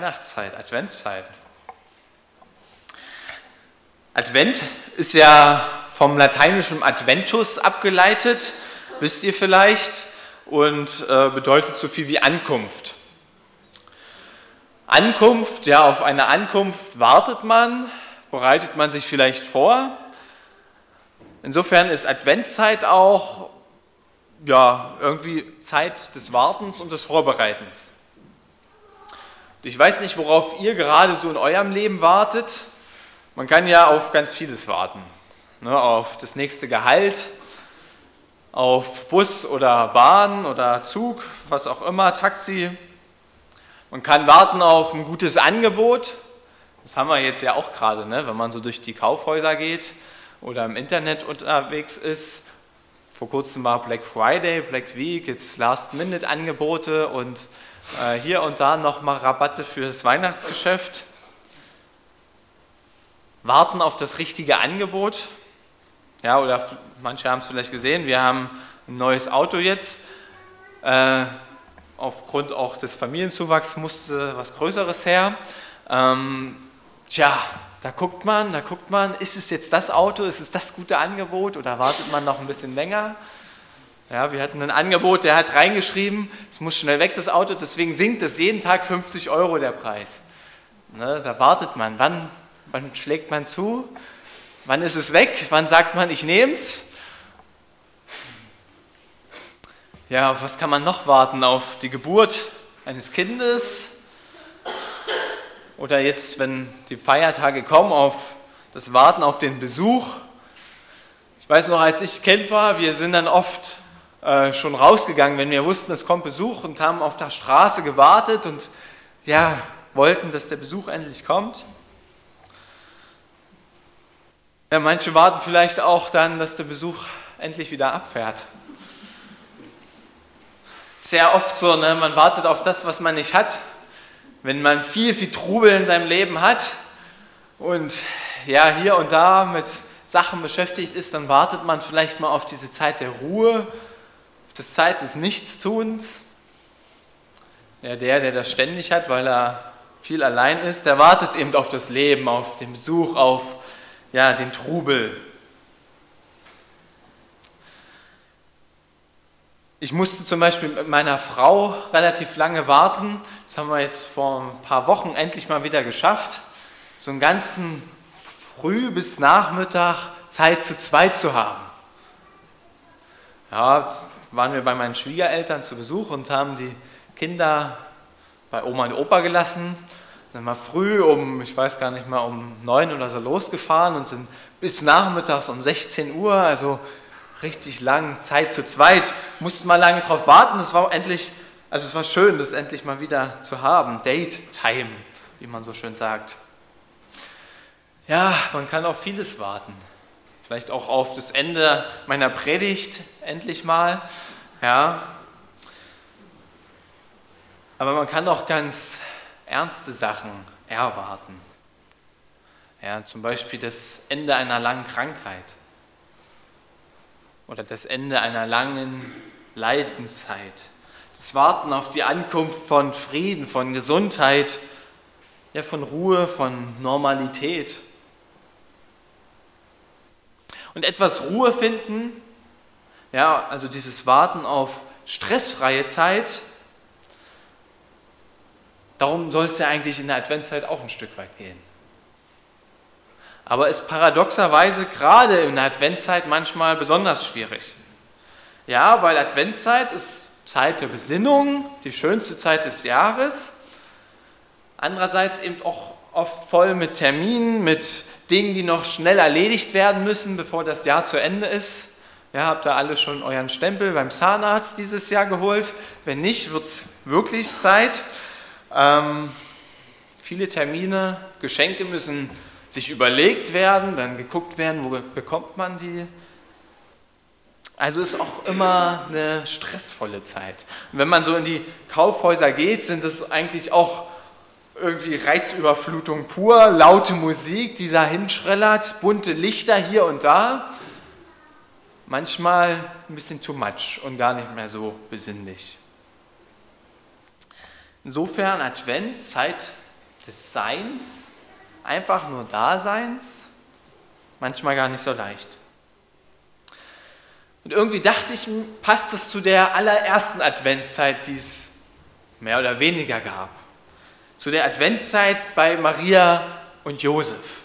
Weihnachtszeit, Adventszeit. Advent ist ja vom lateinischen Adventus abgeleitet, wisst ihr vielleicht, und äh, bedeutet so viel wie Ankunft. Ankunft, ja, auf eine Ankunft wartet man, bereitet man sich vielleicht vor. Insofern ist Adventszeit auch ja, irgendwie Zeit des Wartens und des Vorbereitens. Ich weiß nicht, worauf ihr gerade so in eurem Leben wartet. Man kann ja auf ganz vieles warten. Ne, auf das nächste Gehalt, auf Bus oder Bahn oder Zug, was auch immer, Taxi. Man kann warten auf ein gutes Angebot. Das haben wir jetzt ja auch gerade, ne? wenn man so durch die Kaufhäuser geht oder im Internet unterwegs ist. Vor kurzem war Black Friday, Black Week, jetzt Last-Minute-Angebote und hier und da nochmal Rabatte für das Weihnachtsgeschäft. Warten auf das richtige Angebot. Ja, oder manche haben es vielleicht gesehen, wir haben ein neues Auto jetzt. Äh, aufgrund auch des Familienzuwachs musste was Größeres her. Ähm, tja, da guckt man, da guckt man, ist es jetzt das Auto, ist es das gute Angebot oder wartet man noch ein bisschen länger? Ja, wir hatten ein Angebot, der hat reingeschrieben, es muss schnell weg, das Auto, deswegen sinkt es jeden Tag 50 Euro der Preis. Ne, da wartet man, wann, wann schlägt man zu, wann ist es weg, wann sagt man, ich nehme es. Ja, auf was kann man noch warten? Auf die Geburt eines Kindes? Oder jetzt, wenn die Feiertage kommen, auf das Warten auf den Besuch? Ich weiß noch, als ich Kind war, wir sind dann oft äh, schon rausgegangen, wenn wir wussten, es kommt Besuch und haben auf der Straße gewartet und ja, wollten, dass der Besuch endlich kommt. Ja, manche warten vielleicht auch dann, dass der Besuch endlich wieder abfährt. Sehr oft so, ne? man wartet auf das, was man nicht hat. Wenn man viel, viel Trubel in seinem Leben hat und ja, hier und da mit Sachen beschäftigt ist, dann wartet man vielleicht mal auf diese Zeit der Ruhe das Zeit des Nichtstuns. Ja, der, der das ständig hat, weil er viel allein ist, der wartet eben auf das Leben, auf den Besuch, auf ja, den Trubel. Ich musste zum Beispiel mit meiner Frau relativ lange warten. Das haben wir jetzt vor ein paar Wochen endlich mal wieder geschafft, so einen ganzen Früh bis Nachmittag Zeit zu zweit zu haben. Ja, waren wir bei meinen Schwiegereltern zu Besuch und haben die Kinder bei Oma und Opa gelassen. Dann mal früh um, ich weiß gar nicht mal, um neun oder so losgefahren und sind bis nachmittags um 16 Uhr, also richtig lang, Zeit zu zweit. Mussten mal lange drauf warten. Es war endlich, also es war schön, das endlich mal wieder zu haben. Date Time, wie man so schön sagt. Ja, man kann auf vieles warten vielleicht auch auf das Ende meiner Predigt endlich mal. Ja. Aber man kann auch ganz ernste Sachen erwarten. Ja, zum Beispiel das Ende einer langen Krankheit oder das Ende einer langen Leidenszeit. Das Warten auf die Ankunft von Frieden, von Gesundheit, ja, von Ruhe, von Normalität und etwas Ruhe finden, ja, also dieses Warten auf stressfreie Zeit, darum soll es ja eigentlich in der Adventszeit auch ein Stück weit gehen. Aber ist paradoxerweise gerade in der Adventszeit manchmal besonders schwierig. Ja, weil Adventszeit ist Zeit der Besinnung, die schönste Zeit des Jahres. Andererseits eben auch oft voll mit Terminen, mit Dingen, die noch schnell erledigt werden müssen, bevor das Jahr zu Ende ist. Ja, habt ihr alle schon euren Stempel beim Zahnarzt dieses Jahr geholt? Wenn nicht, wird es wirklich Zeit. Ähm, viele Termine, Geschenke müssen sich überlegt werden, dann geguckt werden, wo bekommt man die. Also ist auch immer eine stressvolle Zeit. Und wenn man so in die Kaufhäuser geht, sind es eigentlich auch irgendwie Reizüberflutung pur, laute Musik, die da hinschrellert, bunte Lichter hier und da manchmal ein bisschen too much und gar nicht mehr so besinnlich. Insofern Advent, Zeit des Seins, einfach nur Daseins, manchmal gar nicht so leicht. Und irgendwie dachte ich, passt das zu der allerersten Adventszeit, die es mehr oder weniger gab. Zu der Adventszeit bei Maria und Josef.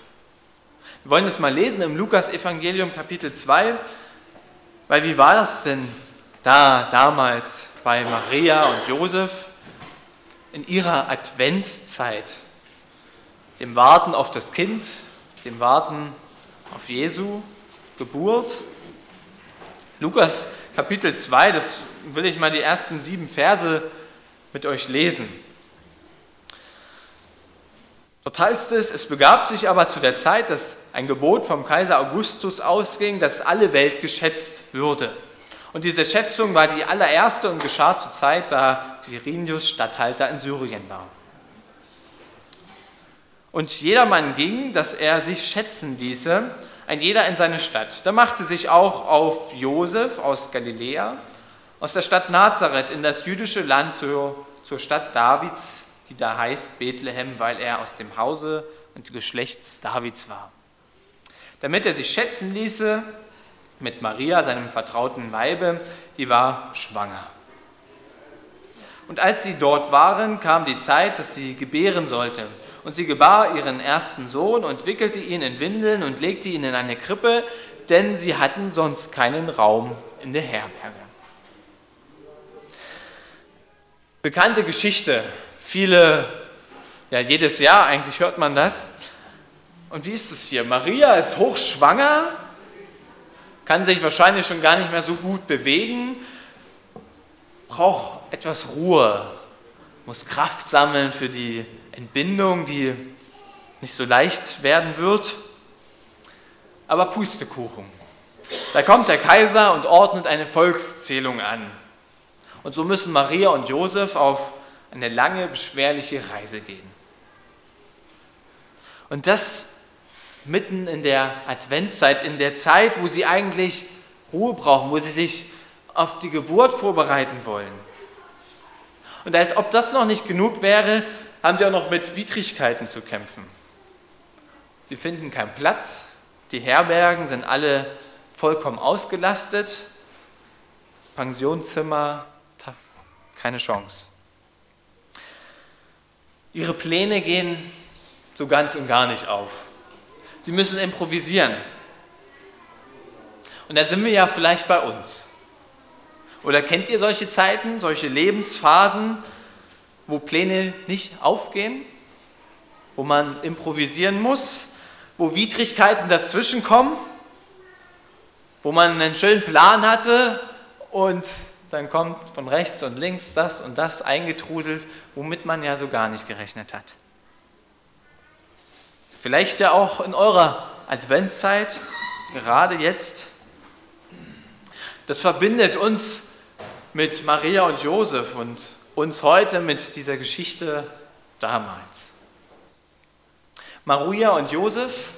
Wir wollen das mal lesen im Lukas-Evangelium Kapitel 2, weil wie war das denn da damals bei Maria und Josef in ihrer Adventszeit? Dem Warten auf das Kind, dem Warten auf Jesu Geburt. Lukas Kapitel 2, das will ich mal die ersten sieben Verse mit euch lesen. Dort heißt es, es begab sich aber zu der Zeit, dass ein Gebot vom Kaiser Augustus ausging, dass alle Welt geschätzt würde. Und diese Schätzung war die allererste und geschah zur Zeit, da Quirinius Statthalter in Syrien war. Und jedermann ging, dass er sich schätzen ließe, ein jeder in seine Stadt. Da machte sich auch auf Josef aus Galiläa, aus der Stadt Nazareth in das jüdische Land zur, zur Stadt Davids die da heißt Bethlehem, weil er aus dem Hause und Geschlechts Davids war. Damit er sich schätzen ließe mit Maria, seinem vertrauten Weibe, die war schwanger. Und als sie dort waren, kam die Zeit, dass sie gebären sollte. Und sie gebar ihren ersten Sohn und wickelte ihn in Windeln und legte ihn in eine Krippe, denn sie hatten sonst keinen Raum in der Herberge. Bekannte Geschichte Viele, ja jedes Jahr eigentlich hört man das. Und wie ist es hier? Maria ist hochschwanger, kann sich wahrscheinlich schon gar nicht mehr so gut bewegen, braucht etwas Ruhe, muss Kraft sammeln für die Entbindung, die nicht so leicht werden wird. Aber Pustekuchen. Da kommt der Kaiser und ordnet eine Volkszählung an. Und so müssen Maria und Josef auf eine lange, beschwerliche Reise gehen. Und das mitten in der Adventszeit, in der Zeit, wo sie eigentlich Ruhe brauchen, wo sie sich auf die Geburt vorbereiten wollen. Und als ob das noch nicht genug wäre, haben sie auch noch mit Widrigkeiten zu kämpfen. Sie finden keinen Platz, die Herbergen sind alle vollkommen ausgelastet, Pensionszimmer, keine Chance. Ihre Pläne gehen so ganz und gar nicht auf. Sie müssen improvisieren. Und da sind wir ja vielleicht bei uns. Oder kennt ihr solche Zeiten, solche Lebensphasen, wo Pläne nicht aufgehen, wo man improvisieren muss, wo Widrigkeiten dazwischenkommen, wo man einen schönen Plan hatte und dann kommt von rechts und links das und das eingetrudelt, womit man ja so gar nicht gerechnet hat. Vielleicht ja auch in eurer Adventszeit, gerade jetzt. Das verbindet uns mit Maria und Josef und uns heute mit dieser Geschichte damals. Maria und Josef,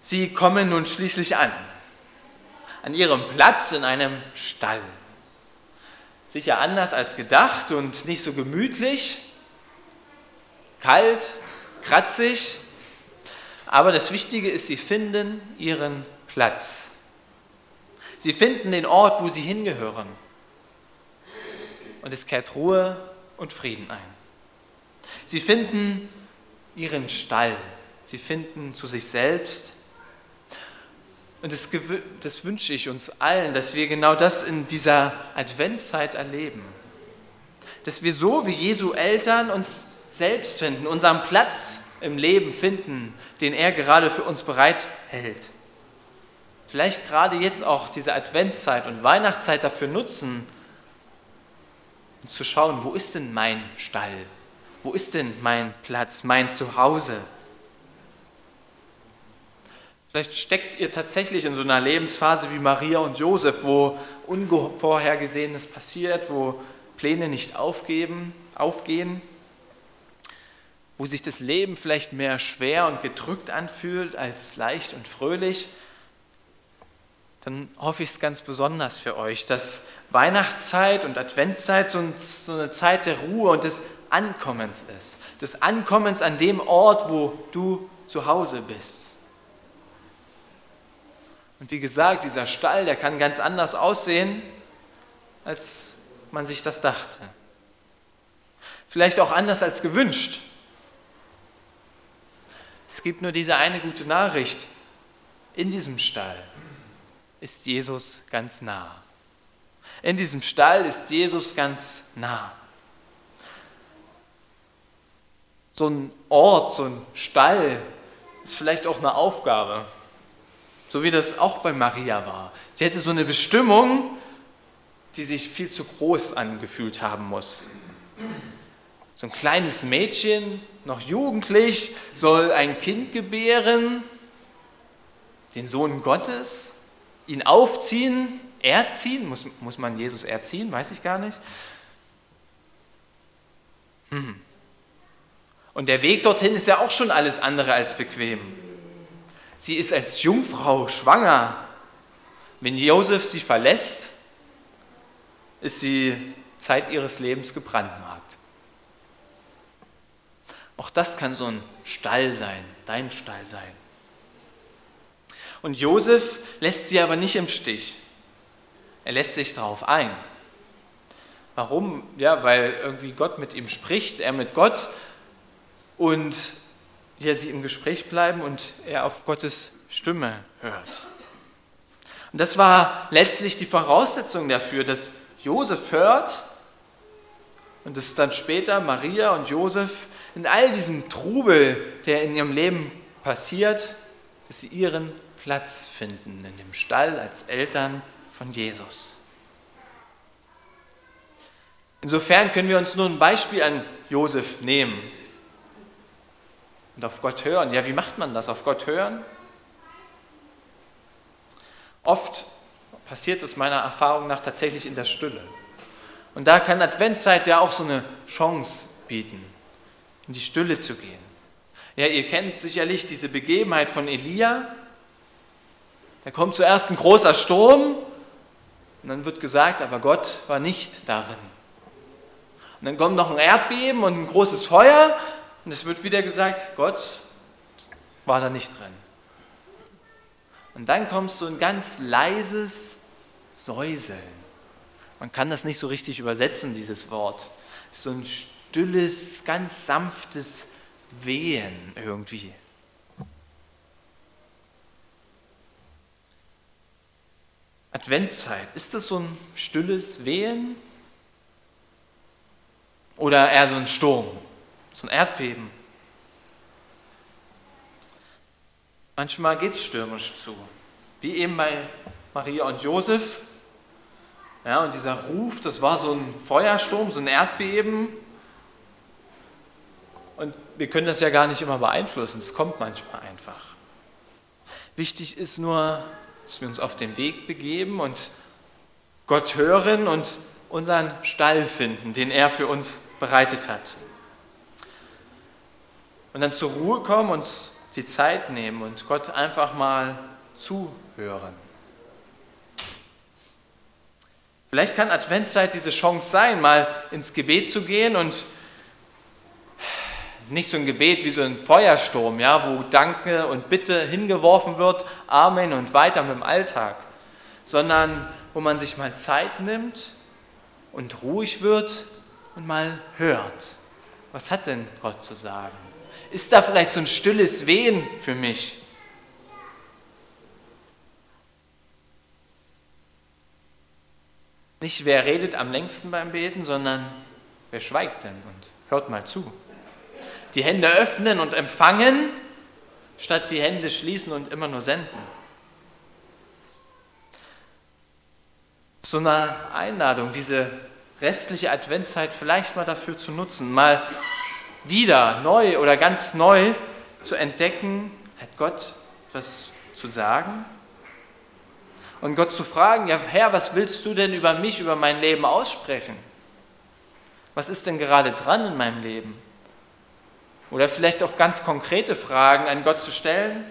sie kommen nun schließlich an an ihrem Platz in einem Stall. Sicher anders als gedacht und nicht so gemütlich, kalt, kratzig, aber das Wichtige ist, sie finden ihren Platz. Sie finden den Ort, wo sie hingehören. Und es kehrt Ruhe und Frieden ein. Sie finden ihren Stall. Sie finden zu sich selbst und das, das, wünsche ich uns allen, dass wir genau das in dieser Adventszeit erleben. Dass wir so wie Jesu Eltern uns selbst finden, unseren Platz im Leben finden, den er gerade für uns bereithält. vielleicht gerade jetzt auch diese Adventszeit und Weihnachtszeit dafür nutzen, um zu schauen, wo ist denn mein Stall? Wo ist denn mein Platz, mein Zuhause? Vielleicht steckt ihr tatsächlich in so einer Lebensphase wie Maria und Josef, wo Unvorhergesehenes passiert, wo Pläne nicht aufgeben, aufgehen, wo sich das Leben vielleicht mehr schwer und gedrückt anfühlt als leicht und fröhlich, dann hoffe ich es ganz besonders für euch, dass Weihnachtszeit und Adventszeit so eine Zeit der Ruhe und des Ankommens ist. Des Ankommens an dem Ort, wo du zu Hause bist. Und wie gesagt, dieser Stall, der kann ganz anders aussehen, als man sich das dachte. Vielleicht auch anders als gewünscht. Es gibt nur diese eine gute Nachricht. In diesem Stall ist Jesus ganz nah. In diesem Stall ist Jesus ganz nah. So ein Ort, so ein Stall ist vielleicht auch eine Aufgabe. So wie das auch bei Maria war. Sie hätte so eine Bestimmung, die sich viel zu groß angefühlt haben muss. So ein kleines Mädchen, noch jugendlich, soll ein Kind gebären, den Sohn Gottes, ihn aufziehen, erziehen. Muss, muss man Jesus erziehen? Weiß ich gar nicht. Hm. Und der Weg dorthin ist ja auch schon alles andere als bequem. Sie ist als Jungfrau schwanger. Wenn Josef sie verlässt, ist sie Zeit ihres Lebens gebrandmarkt. Auch das kann so ein Stall sein, dein Stall sein. Und Josef lässt sie aber nicht im Stich. Er lässt sich darauf ein. Warum? Ja, weil irgendwie Gott mit ihm spricht, er mit Gott und ja, sie im Gespräch bleiben und er auf Gottes Stimme hört. Und das war letztlich die Voraussetzung dafür, dass Josef hört und dass dann später Maria und Josef in all diesem Trubel, der in ihrem Leben passiert, dass sie ihren Platz finden in dem Stall als Eltern von Jesus. Insofern können wir uns nur ein Beispiel an Josef nehmen und auf Gott hören. Ja, wie macht man das? Auf Gott hören? Oft passiert es meiner Erfahrung nach tatsächlich in der Stille. Und da kann Adventszeit ja auch so eine Chance bieten, in die Stille zu gehen. Ja, ihr kennt sicherlich diese Begebenheit von Elia. Da kommt zuerst ein großer Sturm und dann wird gesagt, aber Gott war nicht darin. Und dann kommt noch ein Erdbeben und ein großes Feuer und es wird wieder gesagt, Gott war da nicht drin. Und dann kommt so ein ganz leises Säuseln. Man kann das nicht so richtig übersetzen, dieses Wort. So ein stilles, ganz sanftes Wehen irgendwie. Adventszeit, ist das so ein stilles Wehen? Oder eher so ein Sturm? So ein Erdbeben. Manchmal geht es stürmisch zu, wie eben bei Maria und Josef. Ja, und dieser Ruf, das war so ein Feuersturm, so ein Erdbeben. Und wir können das ja gar nicht immer beeinflussen, es kommt manchmal einfach. Wichtig ist nur, dass wir uns auf den Weg begeben und Gott hören und unseren Stall finden, den er für uns bereitet hat und dann zur Ruhe kommen und die Zeit nehmen und Gott einfach mal zuhören. Vielleicht kann Adventszeit diese Chance sein, mal ins Gebet zu gehen und nicht so ein Gebet wie so ein Feuersturm, ja, wo Danke und Bitte hingeworfen wird, Amen und weiter mit dem Alltag, sondern wo man sich mal Zeit nimmt und ruhig wird und mal hört. Was hat denn Gott zu sagen? Ist da vielleicht so ein stilles Wehen für mich? Nicht wer redet am längsten beim Beten, sondern wer schweigt denn und hört mal zu. Die Hände öffnen und empfangen, statt die Hände schließen und immer nur senden. so eine Einladung, diese restliche Adventszeit vielleicht mal dafür zu nutzen, mal wieder neu oder ganz neu zu entdecken, hat Gott was zu sagen? Und Gott zu fragen, ja Herr, was willst du denn über mich, über mein Leben aussprechen? Was ist denn gerade dran in meinem Leben? Oder vielleicht auch ganz konkrete Fragen an Gott zu stellen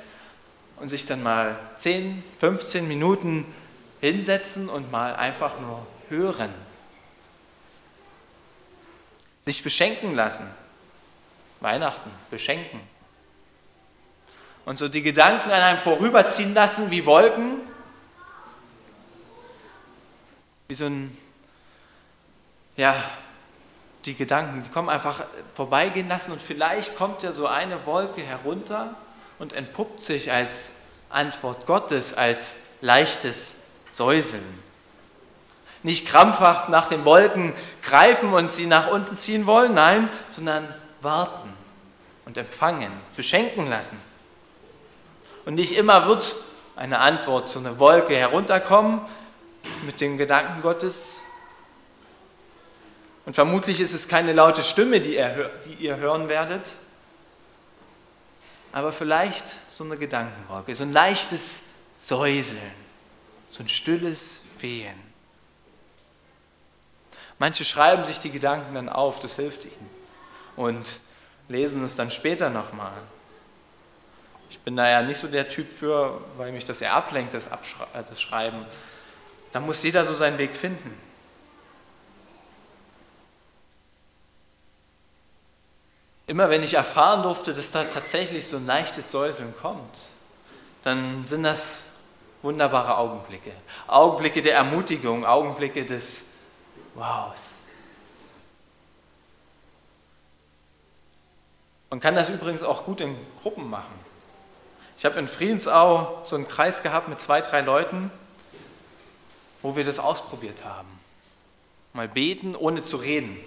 und sich dann mal 10, 15 Minuten hinsetzen und mal einfach nur hören. Sich beschenken lassen. Weihnachten, beschenken. Und so die Gedanken an einem vorüberziehen lassen wie Wolken. Wie so ein, ja, die Gedanken, die kommen einfach vorbeigehen lassen und vielleicht kommt ja so eine Wolke herunter und entpuppt sich als Antwort Gottes, als leichtes Säuseln. Nicht krampfhaft nach den Wolken greifen und sie nach unten ziehen wollen, nein, sondern warten und empfangen, beschenken lassen. Und nicht immer wird eine Antwort, so eine Wolke herunterkommen mit den Gedanken Gottes. Und vermutlich ist es keine laute Stimme, die ihr, die ihr hören werdet, aber vielleicht so eine Gedankenwolke, so ein leichtes Säuseln, so ein stilles Wehen. Manche schreiben sich die Gedanken dann auf, das hilft ihnen, und lesen es dann später nochmal. Ich bin da ja nicht so der Typ für, weil mich das eher ablenkt, das, Abschrei äh, das Schreiben. Da muss jeder so seinen Weg finden. Immer wenn ich erfahren durfte, dass da tatsächlich so ein leichtes Säuseln kommt, dann sind das wunderbare Augenblicke. Augenblicke der Ermutigung, Augenblicke des Wows. Man kann das übrigens auch gut in Gruppen machen. Ich habe in Friedensau so einen Kreis gehabt mit zwei, drei Leuten, wo wir das ausprobiert haben. Mal beten, ohne zu reden.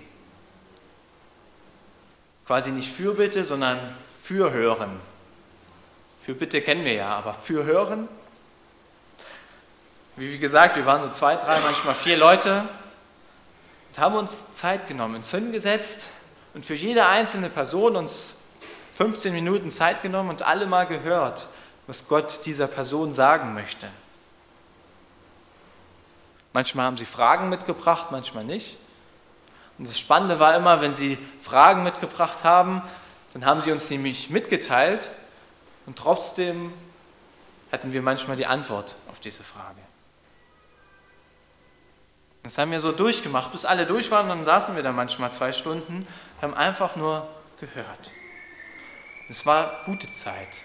Quasi nicht für Bitte, sondern für Hören. Für Bitte kennen wir ja, aber für Hören. Wie gesagt, wir waren so zwei, drei, manchmal vier Leute und haben uns Zeit genommen, uns hingesetzt und für jede einzelne Person uns 15 Minuten Zeit genommen und alle mal gehört, was Gott dieser Person sagen möchte. Manchmal haben sie Fragen mitgebracht, manchmal nicht. Und das Spannende war immer, wenn sie Fragen mitgebracht haben, dann haben sie uns nämlich mitgeteilt und trotzdem hatten wir manchmal die Antwort auf diese Frage. Das haben wir so durchgemacht, bis alle durch waren, dann saßen wir da manchmal zwei Stunden, haben einfach nur gehört. Es war gute Zeit.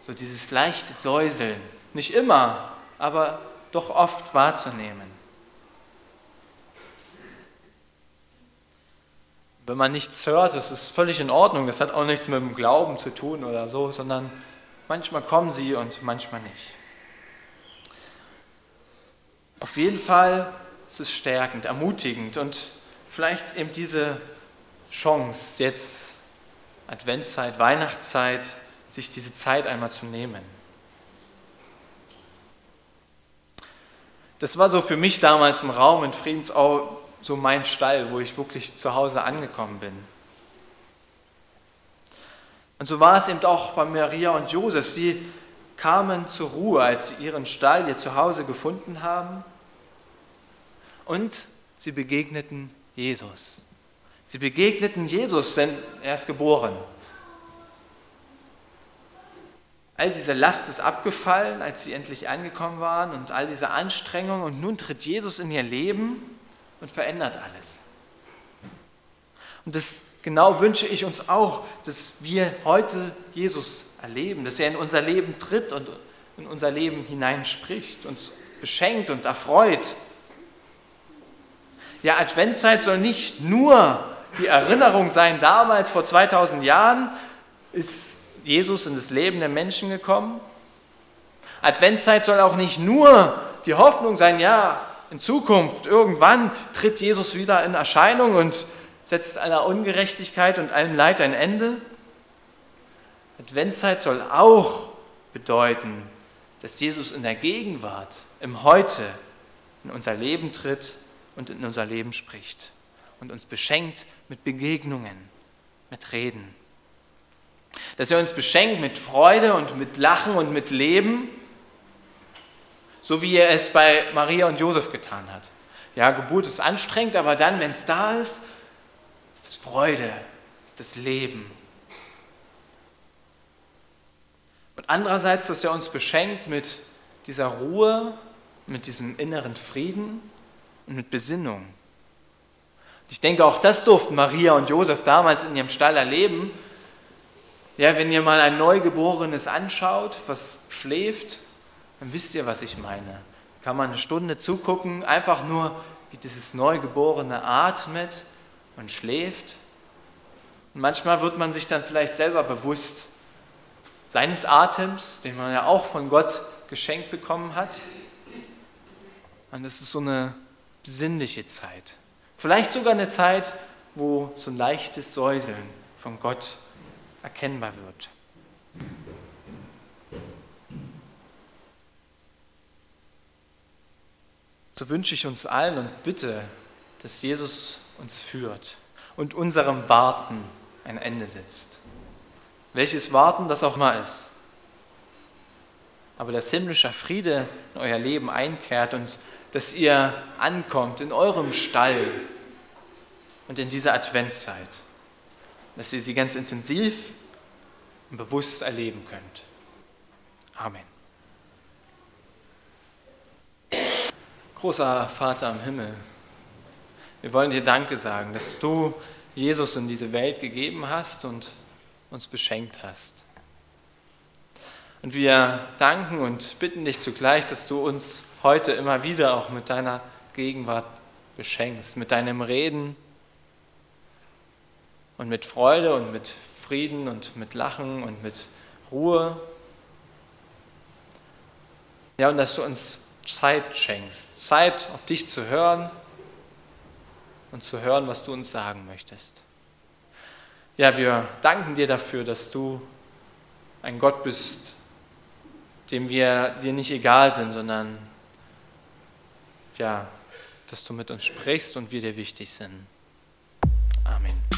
So dieses leichte Säuseln. Nicht immer, aber doch oft wahrzunehmen. Wenn man nichts hört, das ist völlig in Ordnung. Das hat auch nichts mit dem Glauben zu tun oder so, sondern manchmal kommen sie und manchmal nicht. Auf jeden Fall ist es stärkend, ermutigend und vielleicht eben diese Chance, jetzt Adventszeit, Weihnachtszeit, sich diese Zeit einmal zu nehmen. Das war so für mich damals ein Raum in Friedensau, so mein Stall, wo ich wirklich zu Hause angekommen bin. Und so war es eben auch bei Maria und Josef. Sie kamen zur Ruhe, als sie ihren Stall, ihr Zuhause gefunden haben. Und sie begegneten Jesus. Sie begegneten Jesus, denn er ist geboren. All diese Last ist abgefallen, als sie endlich angekommen waren und all diese Anstrengungen. Und nun tritt Jesus in ihr Leben und verändert alles. Und das genau wünsche ich uns auch, dass wir heute Jesus erleben, dass er in unser Leben tritt und in unser Leben hineinspricht, uns beschenkt und erfreut. Ja, Adventszeit soll nicht nur die Erinnerung sein, damals vor 2000 Jahren ist Jesus in das Leben der Menschen gekommen. Adventszeit soll auch nicht nur die Hoffnung sein, ja, in Zukunft, irgendwann tritt Jesus wieder in Erscheinung und setzt aller Ungerechtigkeit und allem Leid ein Ende. Adventszeit soll auch bedeuten, dass Jesus in der Gegenwart, im Heute, in unser Leben tritt und in unser Leben spricht und uns beschenkt mit Begegnungen, mit Reden. Dass er uns beschenkt mit Freude und mit Lachen und mit Leben, so wie er es bei Maria und Josef getan hat. Ja, Geburt ist anstrengend, aber dann, wenn es da ist, ist es Freude, ist das Leben. Und andererseits, dass er uns beschenkt mit dieser Ruhe, mit diesem inneren Frieden und mit Besinnung. Ich denke, auch das durften Maria und Josef damals in ihrem Stall erleben. Ja, wenn ihr mal ein Neugeborenes anschaut, was schläft, dann wisst ihr, was ich meine. Kann man eine Stunde zugucken, einfach nur, wie dieses Neugeborene atmet und schläft. Und manchmal wird man sich dann vielleicht selber bewusst seines Atems, den man ja auch von Gott geschenkt bekommen hat. Und es ist so eine besinnliche Zeit. Vielleicht sogar eine Zeit, wo so ein leichtes Säuseln von Gott erkennbar wird. So wünsche ich uns allen und bitte, dass Jesus uns führt und unserem Warten ein Ende setzt. Welches Warten das auch mal ist. Aber dass himmlischer Friede in euer Leben einkehrt und dass ihr ankommt in eurem Stall und in dieser Adventszeit. Dass ihr sie ganz intensiv und bewusst erleben könnt. Amen. Großer Vater im Himmel, wir wollen dir Danke sagen, dass du Jesus in diese Welt gegeben hast und uns beschenkt hast. Und wir danken und bitten dich zugleich, dass du uns heute immer wieder auch mit deiner Gegenwart beschenkst, mit deinem Reden und mit Freude und mit Frieden und mit Lachen und mit Ruhe. Ja, und dass du uns Zeit schenkst, Zeit auf dich zu hören und zu hören, was du uns sagen möchtest. Ja, wir danken dir dafür, dass du ein Gott bist, dem wir dir nicht egal sind, sondern ja, dass du mit uns sprichst und wir dir wichtig sind. Amen.